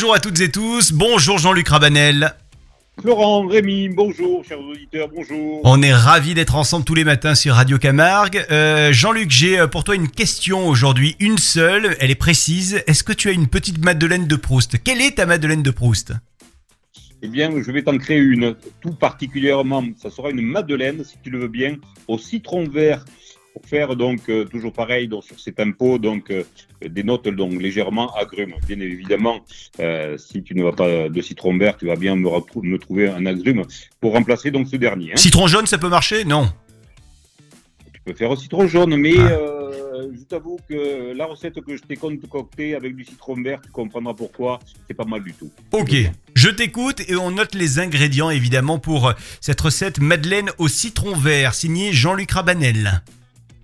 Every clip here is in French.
Bonjour à toutes et tous. Bonjour Jean-Luc Rabanel. Florent, Rémi, bonjour, chers auditeurs, bonjour. On est ravis d'être ensemble tous les matins sur Radio Camargue. Euh, Jean-Luc, j'ai euh, pour toi une question aujourd'hui, une seule, elle est précise. Est-ce que tu as une petite Madeleine de Proust? Quelle est ta Madeleine de Proust? Eh bien, je vais t'en créer une, tout particulièrement, ça sera une Madeleine, si tu le veux bien, au citron vert pour faire donc euh, toujours pareil donc, sur ces tempos donc euh, des notes donc légèrement agrumes. Bien évidemment, euh, si tu ne vas pas de citron vert, tu vas bien me, trouver un agrume pour remplacer donc ce dernier. hein. Citron jaune, ça peut marcher? Non. Tu peux faire au citron jaune, mais Ah. je t'avoue que la recette que je t'ai concoctée avec du citron vert, tu comprendras pourquoi, c'est pas mal du tout. Ok, je t'écoute et on note les ingrédients évidemment pour cette recette Madeleine au citron vert, signée Jean-Luc Rabanel.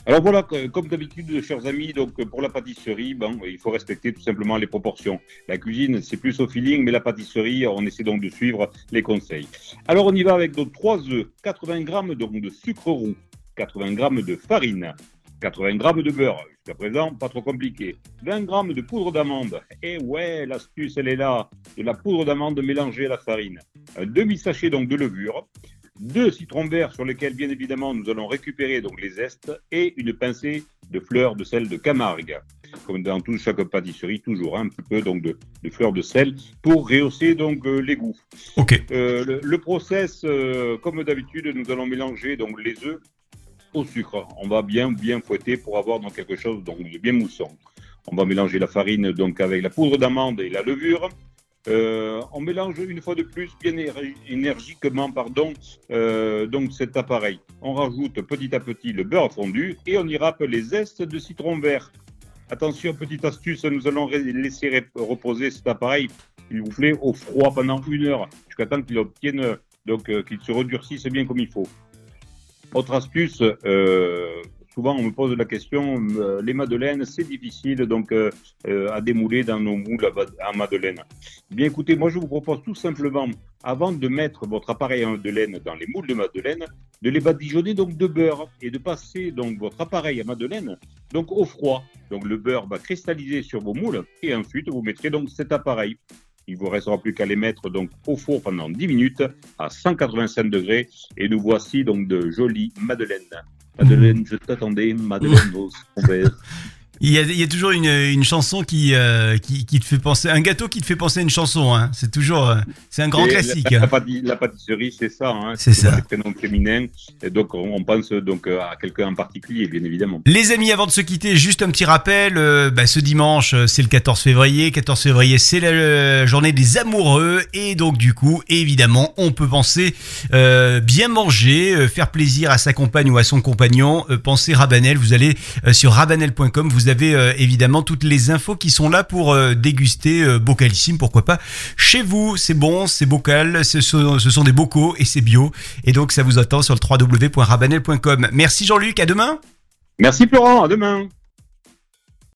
Alors voilà, comme d'habitude, chers amis, donc pour la pâtisserie, bon, il faut respecter tout simplement les proportions. La cuisine, c'est plus au feeling, mais la pâtisserie, on essaie donc de suivre les conseils. Alors on y va avec donc 3 œufs, 80 grammes donc de sucre roux, 80 grammes de farine, 80 grammes de beurre, jusqu'à présent pas trop compliqué, 20 grammes de poudre d'amande. Et ouais, l'astuce elle est là, de la poudre d'amande mélangée à la farine, un demi sachet donc de levure, deux citrons verts sur lesquels bien évidemment nous allons récupérer donc les zestes et une pincée de fleurs de sel de Camargue. Comme dans toute chaque pâtisserie, toujours hein, un petit peu donc de, de fleurs de sel pour rehausser donc euh, les goûts. Ok, Euh, le, le process, euh, comme d'habitude, nous allons mélanger donc les œufs au sucre. On va bien bien fouetter pour avoir donc quelque chose donc de bien moussant. On va mélanger la farine donc avec la poudre d'amande et la levure. Euh, on mélange une fois de plus bien éner- énergiquement pardon euh, donc cet appareil. On rajoute petit à petit le beurre fondu et on y râpe les zestes de citron vert. Attention, petite astuce, nous allons laisser reposer cet appareil, s'il vous plaît, au froid pendant une heure, jusqu'à temps qu'il obtienne, donc euh, qu'il se redurcisse bien comme il faut. Autre astuce, euh, souvent on me pose la question, euh, les madeleines, c'est difficile donc euh, euh, à démouler dans nos moules à, à madeleine. Bien écoutez, moi je vous propose tout simplement, avant de mettre votre appareil à madeleine dans les moules de madeleine, de les badigeonner donc de beurre et de passer donc votre appareil à madeleine donc au froid. Donc le beurre va cristalliser sur vos moules et ensuite vous mettrez donc cet appareil. Il vous restera plus qu'à les mettre donc au four pendant 10 minutes à 185 degrés et nous voici donc de jolies madeleines. Madeleine, je t'attendais, Madeleine vert. Il y a, il y a toujours une, une chanson qui, euh, qui, qui te fait penser, un gâteau qui te fait penser à une chanson, hein. c'est toujours, euh, c'est un grand Et classique. La, la pâti- la pâtisserie, c'est ça. Hein, C'est ça. Des prénoms féminins. Et donc on pense donc euh, à quelqu'un en particulier, bien évidemment. Les amis, avant de se quitter, juste un petit rappel. euh, bah, ce dimanche, c'est le 14 février. 14 février, c'est la euh, journée des amoureux. Et donc, du coup, évidemment, on peut penser bien manger, faire plaisir à sa compagne ou à son compagnon. Pensez Rabanel. Vous allez sur rabanel.com. Vous avez euh, évidemment toutes les infos qui sont là pour euh, déguster euh, Bocalissime. Pourquoi pas chez vous C'est bon, c'est bocal, ce sont, ce sont des bocaux et c'est bio. Et donc, ça vous attend sur le www.rabanel.com. Merci Jean-Luc. À demain. Merci Florent, à demain.